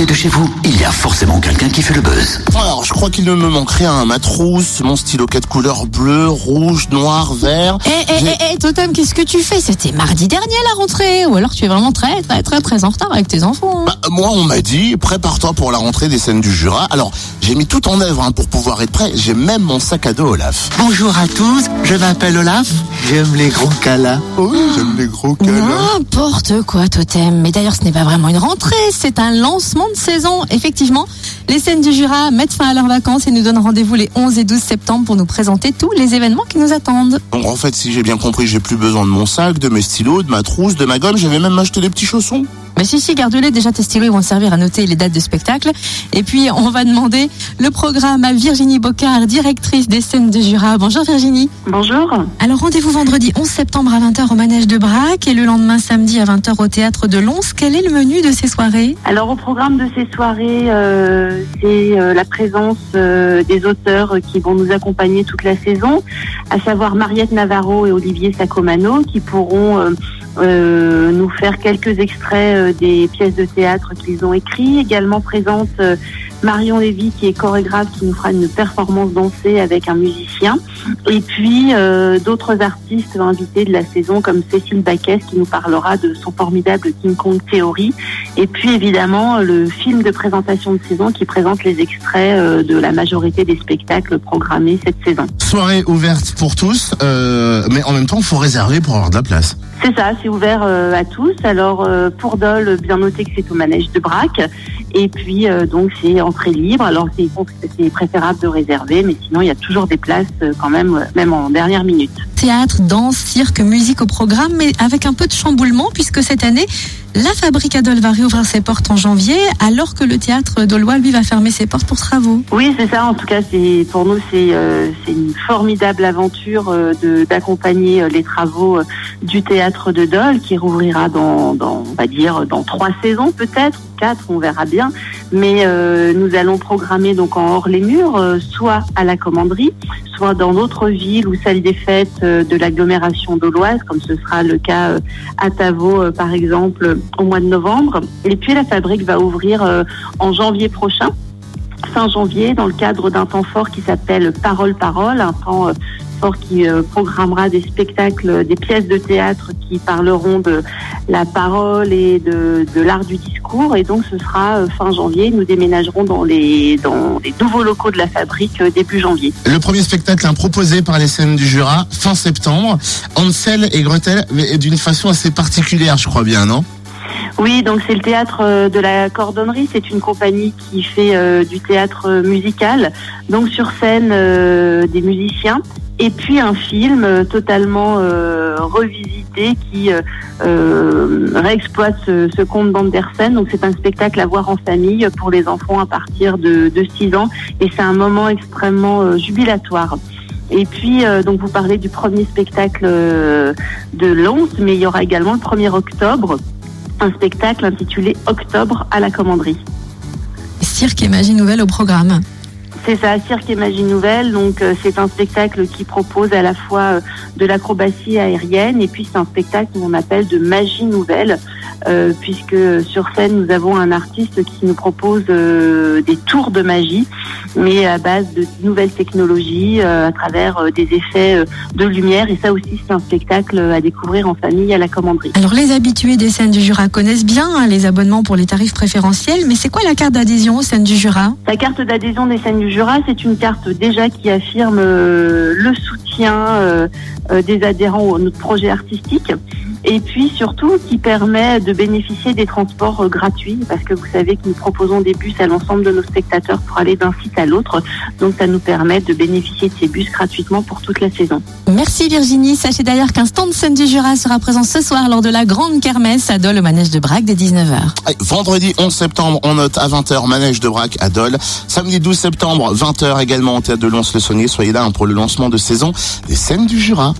côté de chez vous, il y a forcément quelqu'un qui fait le buzz. Alors, je crois qu'il ne me manque rien. Ma trousse, mon stylo 4 couleurs bleu, rouge, noir, vert. Eh, eh, eh, eh, Totem, qu'est-ce que tu fais? C'était mardi dernier la rentrée. Ou alors tu es vraiment très, très, très, très en retard avec tes enfants. hein. Bah, moi, on m'a dit, prépare-toi pour la rentrée des scènes du Jura. Alors, j'ai mis tout en œuvre hein, pour pouvoir être prêt. J'ai même mon sac à dos Olaf. Bonjour à tous, je m'appelle Olaf, j'aime les gros câlins. Oh, j'aime les gros câlins. N'importe quoi, Totem. Mais d'ailleurs, ce n'est pas vraiment une rentrée, c'est un lancement saison. Effectivement, les scènes du Jura mettent fin à leurs vacances et nous donnent rendez-vous les 11 et 12 septembre pour nous présenter tous les événements qui nous attendent. Donc, en fait, si j'ai bien compris, j'ai plus besoin de mon sac, de mes stylos, de ma trousse, de ma gomme. Je vais même m'acheter des petits chaussons. Mais si, si, garde-les. Déjà, tes stylos ils vont servir à noter les dates de spectacle. Et puis, on va demander le programme à Virginie Bocard, directrice des scènes de Jura. Bonjour Virginie. Bonjour. Alors, rendez-vous vendredi 11 septembre à 20h au manège de Brac et le lendemain samedi à 20h au théâtre de Lons. Quel est le menu de ces soirées? Alors au programme de ces soirées, euh, c'est euh, la présence euh, des auteurs qui vont nous accompagner toute la saison, à savoir Mariette Navarro et Olivier Sacomano, qui pourront euh, nous faire quelques extraits euh, des pièces de théâtre qu'ils ont écrits. Également présente euh, Marion Lévy, qui est chorégraphe, qui nous fera une performance dansée avec un musicien. Et puis euh, d'autres artistes invités de la saison, comme Cécile Baquès, qui nous parlera de son formidable King Kong Theory. Et puis évidemment le film de présentation de saison qui présente les extraits euh, de la majorité des spectacles programmés cette saison. Soirée ouverte pour tous, euh, mais en même temps, il faut réserver pour avoir de la place. C'est ça, c'est ouvert euh, à tous. Alors euh, pour Dole, bien noter que c'est au manège de Brac. Et puis euh, donc c'est entrée libre. Alors c'est préférable de réserver, mais sinon il y a toujours des places euh, quand même, euh, même en dernière minute. Théâtre, danse, cirque, musique au programme, mais avec un peu de chamboulement, puisque cette année, la fabrique va réouvrir ses portes en janvier, alors que le théâtre d'Aulois, lui, va fermer ses portes pour travaux. Oui, c'est ça. En tout cas, c'est pour nous, c'est euh, une formidable aventure euh, d'accompagner euh, les travaux euh, du théâtre de Dole qui rouvrira dans, dans on va dire dans trois saisons peut-être quatre, on verra bien. Mais euh, nous allons programmer donc en hors les murs, euh, soit à la commanderie, soit dans d'autres villes ou salles des fêtes euh, de l'agglomération d'Auloise, comme ce sera le cas à euh, par exemple au mois de novembre. Et puis la fabrique va ouvrir en janvier prochain fin janvier dans le cadre d'un temps fort qui s'appelle Parole Parole, un temps euh, fort qui euh, programmera des spectacles, des pièces de théâtre qui parleront de la parole et de, l'art du discours. Et donc ce sera euh, fin janvier. Nous déménagerons dans les, nouveaux locaux de la fabrique début janvier. Le premier spectacle hein, proposé par les scènes du Jura, fin septembre. Ansel et Gretel, d'une façon assez particulière, je crois bien, non? Oui, donc c'est le théâtre euh, de la cordonnerie. C'est une compagnie qui fait euh, du théâtre euh, musical. Donc sur scène, des musiciens. Et puis un film totalement revisité qui réexploite ce, conte d'Andersen. Donc c'est un spectacle à voir en famille pour les enfants à partir de, de 6 ans. Et c'est un moment extrêmement jubilatoire. Et puis, donc vous parlez du premier spectacle de Lons, mais il y aura également le 1er octobre un spectacle intitulé Octobre à la commanderie. Cirque et magie nouvelle au programme. C'est ça, Cirque et Magie Nouvelle. Donc, euh, c'est un spectacle qui propose à la fois euh, de l'acrobatie aérienne et puis c'est un spectacle qu'on appelle de magie nouvelle, euh, puisque sur scène, nous avons un artiste qui nous propose des tours de magie, mais à base de nouvelles technologies, euh, à travers euh, des effets euh, de lumière. Et ça aussi, c'est un spectacle à découvrir en famille à la commanderie. Alors, les habitués des scènes du Jura connaissent bien hein, les abonnements pour les tarifs préférentiels, mais c'est quoi la carte d'adhésion aux scènes du Jura? La carte d'adhésion des scènes du Jura, c'est une carte déjà qui affirme euh, le soutien euh, euh, des adhérents à notre projet artistique et puis surtout qui permet de bénéficier des transports euh, gratuits parce que vous savez que nous proposons des bus à l'ensemble de nos spectateurs pour aller d'un site à l'autre. Donc ça nous permet de bénéficier de ces bus gratuitement pour toute la saison. Merci Virginie. Sachez d'ailleurs qu'un stand scène du Jura sera présent ce soir lors de la grande kermesse à Dole au manège de Brac dès 19h. Allez, Vendredi 11 septembre, on note à 20h, manège de Brac à Dole. Samedi 12 septembre, 20h également au théâtre de Lons-le-Saunier. Soyez là hein, pour le lancement de saison des scènes du Jura.